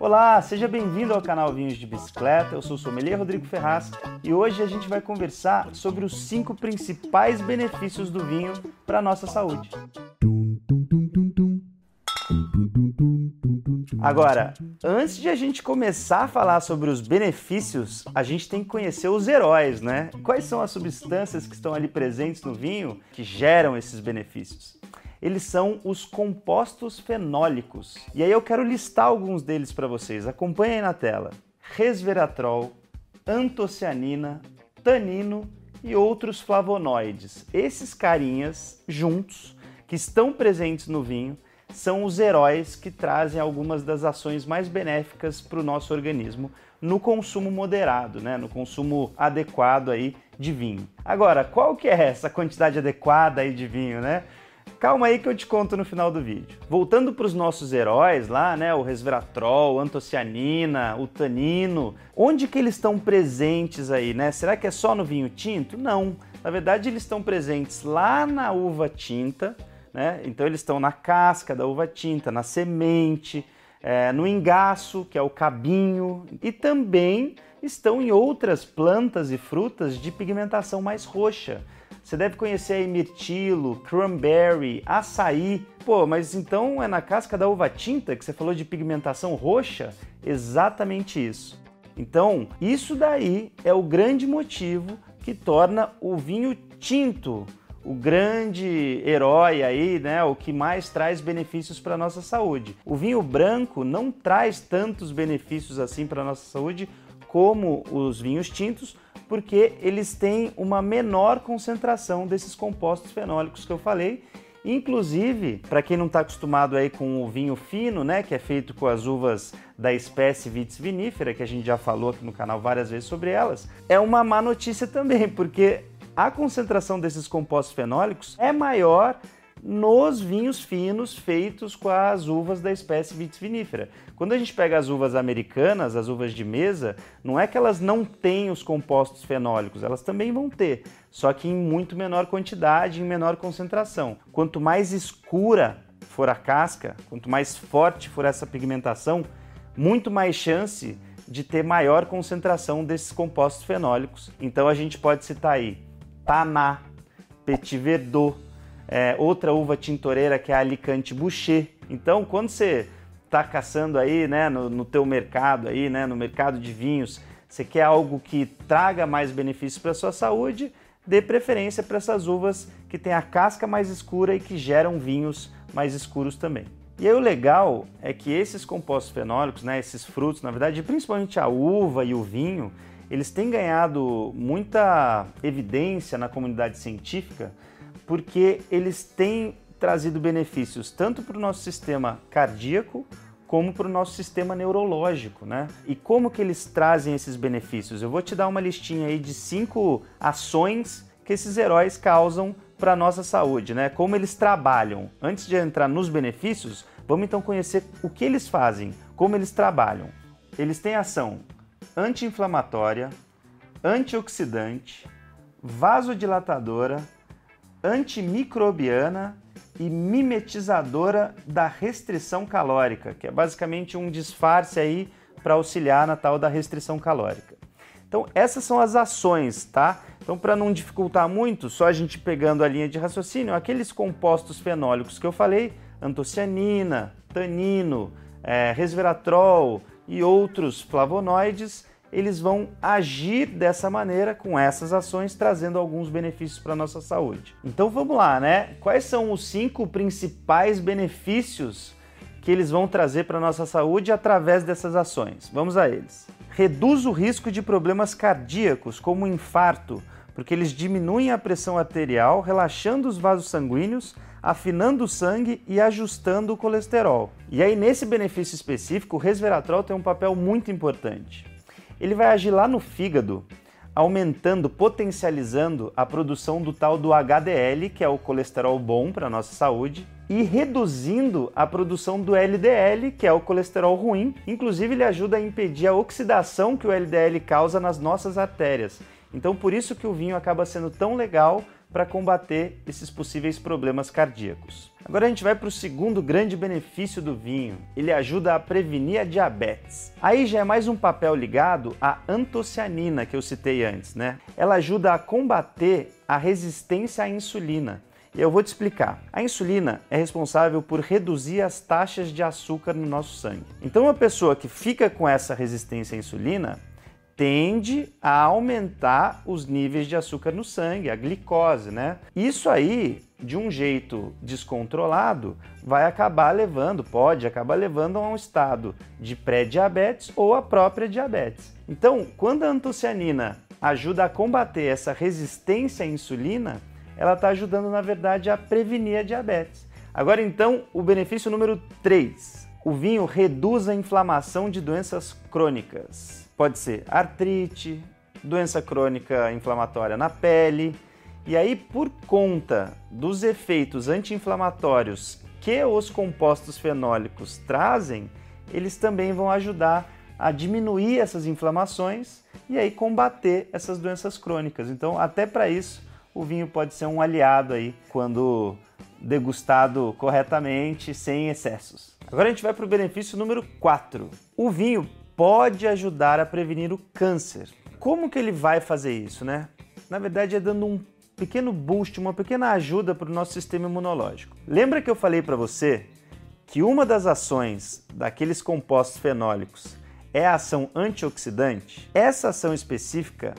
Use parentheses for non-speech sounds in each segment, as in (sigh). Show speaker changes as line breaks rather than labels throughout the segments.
Olá, seja bem-vindo ao canal Vinhos de Bicicleta. Eu sou o sommelier Rodrigo Ferraz e hoje a gente vai conversar sobre os cinco principais benefícios do vinho para a nossa saúde. Agora, antes de a gente começar a falar sobre os benefícios, a gente tem que conhecer os heróis, né? Quais são as substâncias que estão ali presentes no vinho que geram esses benefícios? Eles são os compostos fenólicos. E aí eu quero listar alguns deles para vocês. Acompanhem na tela. Resveratrol, antocianina, tanino e outros flavonoides. Esses carinhas juntos que estão presentes no vinho são os heróis que trazem algumas das ações mais benéficas para o nosso organismo no consumo moderado, né? no consumo adequado aí de vinho. Agora, qual que é essa quantidade adequada aí de vinho, né? Calma aí que eu te conto no final do vídeo. Voltando para os nossos heróis lá, né, o resveratrol, antocianina, o tanino, onde que eles estão presentes aí, né? Será que é só no vinho tinto? Não. Na verdade, eles estão presentes lá na uva tinta, né? Então eles estão na casca da uva tinta, na semente, é, no engaço, que é o cabinho, e também estão em outras plantas e frutas de pigmentação mais roxa. Você deve conhecer aí mirtilo, cranberry, açaí. Pô, mas então é na casca da uva tinta que você falou de pigmentação roxa? Exatamente isso. Então, isso daí é o grande motivo que torna o vinho tinto o grande herói aí, né, o que mais traz benefícios para nossa saúde. O vinho branco não traz tantos benefícios assim para nossa saúde como os vinhos tintos, porque eles têm uma menor concentração desses compostos fenólicos que eu falei. Inclusive, para quem não está acostumado aí com o vinho fino, né, que é feito com as uvas da espécie Vitis vinifera, que a gente já falou aqui no canal várias vezes sobre elas, é uma má notícia também, porque a concentração desses compostos fenólicos é maior nos vinhos finos feitos com as uvas da espécie Vitis vinifera. Quando a gente pega as uvas americanas, as uvas de mesa, não é que elas não têm os compostos fenólicos, elas também vão ter, só que em muito menor quantidade, em menor concentração. Quanto mais escura for a casca, quanto mais forte for essa pigmentação, muito mais chance de ter maior concentração desses compostos fenólicos. Então a gente pode citar aí Taná, Petit Verdot, é, outra uva tintoreira que é a Alicante Boucher. Então, quando você está caçando aí, né, no, no teu mercado aí, né, no mercado de vinhos, você quer algo que traga mais benefícios para a sua saúde, dê preferência para essas uvas que têm a casca mais escura e que geram vinhos mais escuros também. E aí o legal é que esses compostos fenólicos, né, esses frutos, na verdade, principalmente a uva e o vinho, eles têm ganhado muita evidência na comunidade científica porque eles têm trazido benefícios tanto para o nosso sistema cardíaco como para o nosso sistema neurológico, né? E como que eles trazem esses benefícios? Eu vou te dar uma listinha aí de cinco ações que esses heróis causam para nossa saúde, né? Como eles trabalham. Antes de entrar nos benefícios, vamos então conhecer o que eles fazem, como eles trabalham. Eles têm ação anti-inflamatória, antioxidante, vasodilatadora, antimicrobiana e mimetizadora da restrição calórica, que é basicamente um disfarce aí para auxiliar na tal da restrição calórica. Então, essas são as ações, tá? Então, para não dificultar muito, só a gente pegando a linha de raciocínio, aqueles compostos fenólicos que eu falei, antocianina, tanino, é, resveratrol, e outros flavonoides, eles vão agir dessa maneira com essas ações, trazendo alguns benefícios para a nossa saúde. Então vamos lá, né? Quais são os cinco principais benefícios que eles vão trazer para a nossa saúde através dessas ações? Vamos a eles. Reduz o risco de problemas cardíacos, como infarto, porque eles diminuem a pressão arterial, relaxando os vasos sanguíneos, afinando o sangue e ajustando o colesterol. E aí, nesse benefício específico, o resveratrol tem um papel muito importante. Ele vai agir lá no fígado, aumentando, potencializando a produção do tal do HDL, que é o colesterol bom para a nossa saúde, e reduzindo a produção do LDL, que é o colesterol ruim. Inclusive, ele ajuda a impedir a oxidação que o LDL causa nas nossas artérias. Então, por isso que o vinho acaba sendo tão legal para combater esses possíveis problemas cardíacos. Agora a gente vai para o segundo grande benefício do vinho. Ele ajuda a prevenir a diabetes. Aí já é mais um papel ligado à antocianina que eu citei antes, né? Ela ajuda a combater a resistência à insulina. E eu vou te explicar. A insulina é responsável por reduzir as taxas de açúcar no nosso sangue. Então, uma pessoa que fica com essa resistência à insulina tende a aumentar os níveis de açúcar no sangue, a glicose, né? Isso aí, de um jeito descontrolado, vai acabar levando, pode acabar levando a um estado de pré-diabetes ou a própria diabetes. Então, quando a antocianina ajuda a combater essa resistência à insulina, ela está ajudando, na verdade, a prevenir a diabetes. Agora, então, o benefício número 3. O vinho reduz a inflamação de doenças crônicas. Pode ser artrite, doença crônica inflamatória na pele. E aí, por conta dos efeitos anti-inflamatórios que os compostos fenólicos trazem, eles também vão ajudar a diminuir essas inflamações e aí combater essas doenças crônicas. Então, até para isso, o vinho pode ser um aliado aí quando degustado corretamente, sem excessos. Agora a gente vai para o benefício número 4. O vinho pode ajudar a prevenir o câncer. Como que ele vai fazer isso, né? Na verdade, é dando um pequeno boost, uma pequena ajuda para o nosso sistema imunológico. Lembra que eu falei para você que uma das ações daqueles compostos fenólicos é a ação antioxidante? Essa ação específica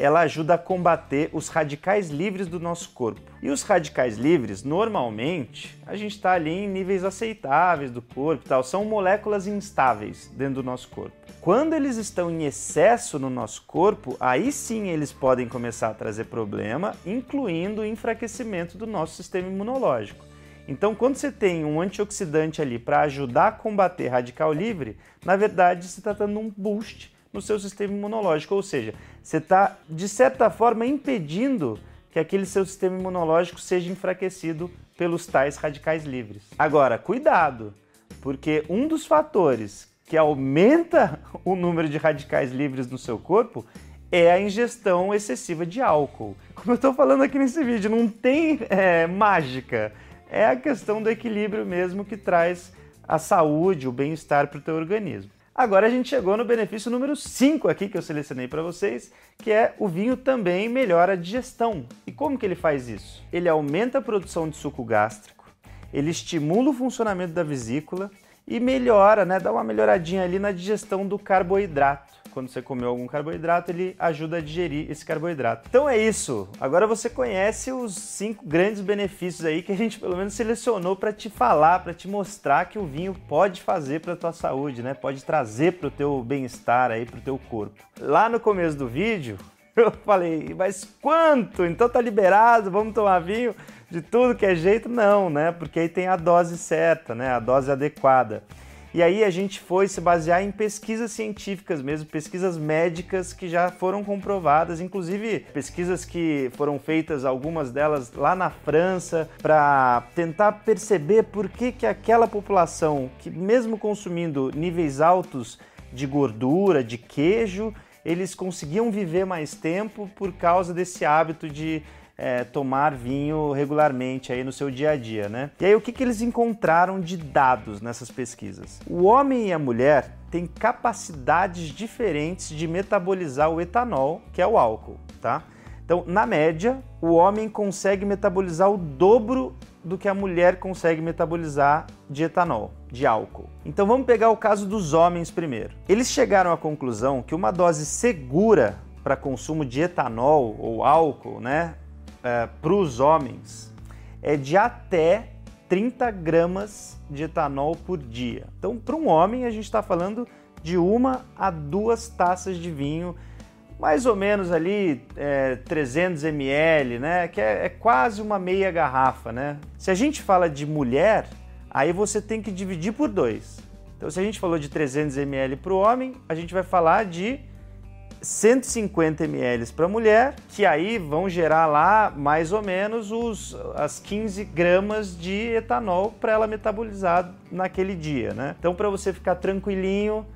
ela ajuda a combater os radicais livres do nosso corpo. E os radicais livres, normalmente, a gente está ali em níveis aceitáveis do corpo, tal, são moléculas instáveis dentro do nosso corpo. Quando eles estão em excesso no nosso corpo, aí sim eles podem começar a trazer problema, incluindo o enfraquecimento do nosso sistema imunológico. Então, quando você tem um antioxidante ali para ajudar a combater radical livre, na verdade você está dando um boost no seu sistema imunológico, ou seja, você está de certa forma impedindo que aquele seu sistema imunológico seja enfraquecido pelos tais radicais livres. Agora, cuidado, porque um dos fatores que aumenta (laughs) o número de radicais livres no seu corpo é a ingestão excessiva de álcool. Como eu estou falando aqui nesse vídeo, não tem é, mágica. É a questão do equilíbrio mesmo que traz a saúde, o bem-estar para o teu organismo. Agora a gente chegou no benefício número 5 aqui que eu selecionei para vocês, que é o vinho também melhora a digestão. E como que ele faz isso? Ele aumenta a produção de suco gástrico, ele estimula o funcionamento da vesícula, e melhora, né? Dá uma melhoradinha ali na digestão do carboidrato. Quando você comeu algum carboidrato, ele ajuda a digerir esse carboidrato. Então é isso. Agora você conhece os cinco grandes benefícios aí que a gente pelo menos selecionou para te falar, para te mostrar que o vinho pode fazer para tua saúde, né? Pode trazer para o teu bem-estar aí, para o teu corpo. Lá no começo do vídeo, (laughs) eu falei, mas quanto? Então tá liberado, vamos tomar vinho? De tudo que é jeito, não, né? Porque aí tem a dose certa, né? A dose adequada. E aí a gente foi se basear em pesquisas científicas mesmo, pesquisas médicas que já foram comprovadas, inclusive pesquisas que foram feitas, algumas delas lá na França, para tentar perceber por que, que aquela população que mesmo consumindo níveis altos de gordura, de queijo, eles conseguiam viver mais tempo por causa desse hábito de é, tomar vinho regularmente aí no seu dia a dia, né? E aí o que, que eles encontraram de dados nessas pesquisas? O homem e a mulher têm capacidades diferentes de metabolizar o etanol, que é o álcool, tá? Então, na média, o homem consegue metabolizar o dobro do que a mulher consegue metabolizar de etanol, de álcool. Então vamos pegar o caso dos homens primeiro. Eles chegaram à conclusão que uma dose segura para consumo de etanol ou álcool, né, é, para os homens é de até 30 gramas de etanol por dia. Então, para um homem, a gente está falando de uma a duas taças de vinho, mais ou menos ali é, 300 ml, né? Que é, é quase uma meia garrafa, né? Se a gente fala de mulher, aí você tem que dividir por dois. Então, se a gente falou de 300 ml para o homem, a gente vai falar de 150 ml para mulher, que aí vão gerar lá mais ou menos os, as 15 gramas de etanol para ela metabolizar naquele dia, né? Então, para você ficar tranquilinho,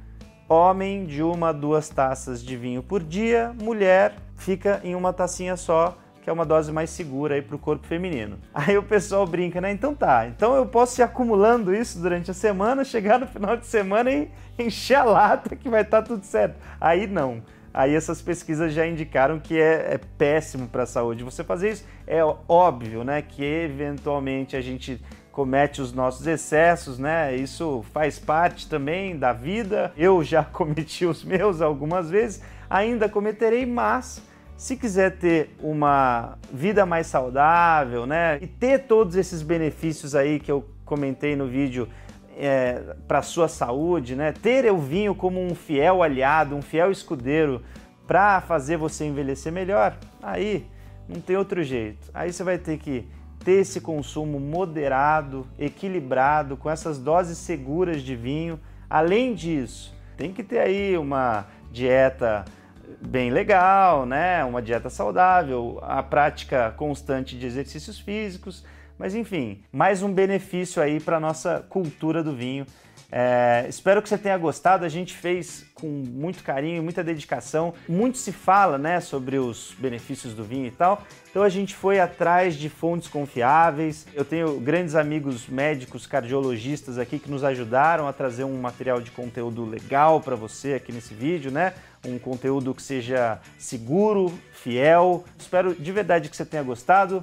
homem de uma a duas taças de vinho por dia, mulher fica em uma tacinha só, que é uma dose mais segura aí para o corpo feminino. (laughs) Aí o pessoal brinca, né? Então tá, então eu posso ir acumulando isso durante a semana, chegar no final de semana e (laughs) encher a lata que vai estar tá tudo certo. Aí não. Aí essas pesquisas já indicaram que é, é péssimo para a saúde. Você fazer isso é óbvio, né? Que eventualmente a gente comete os nossos excessos, né? Isso faz parte também da vida. Eu já (laughs) cometi os meus algumas vezes, ainda cometerei, mas se quiser ter uma vida mais saudável, né? E ter todos esses benefícios aí que eu comentei no vídeo é, para sua saúde, né? Ter o vinho como um fiel aliado, um fiel escudeiro para fazer você envelhecer melhor, aí não tem outro jeito. Aí você vai ter que ter esse consumo moderado, equilibrado, com essas doses seguras de vinho. Além disso, tem que ter aí uma dieta bem legal, né? Uma dieta saudável, a prática constante de exercícios físicos, mas enfim, mais um benefício aí para nossa cultura do vinho é, espero que você tenha gostado. A gente fez com muito carinho, muita dedicação. Muito se fala, né, sobre os benefícios do vinho e tal. Então a gente foi atrás de fontes confiáveis. Eu tenho grandes amigos médicos, cardiologistas aqui que nos ajudaram a trazer um material de conteúdo legal para você aqui nesse vídeo, né? Um conteúdo que seja seguro, fiel. Espero de verdade que você tenha gostado.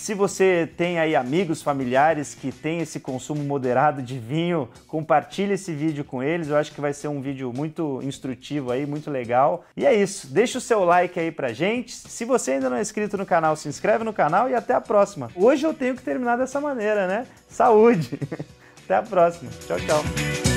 Se você tem aí amigos, familiares que têm esse consumo moderado de vinho, compartilhe esse vídeo com eles. Eu acho que vai ser um vídeo muito instrutivo aí, muito legal. E é isso. Deixa o seu like aí pra gente. Se você ainda não é inscrito no canal, se inscreve no canal e até a próxima. Hoje eu tenho que terminar dessa maneira, né? Saúde! (laughs) até a próxima. Tchau, tchau.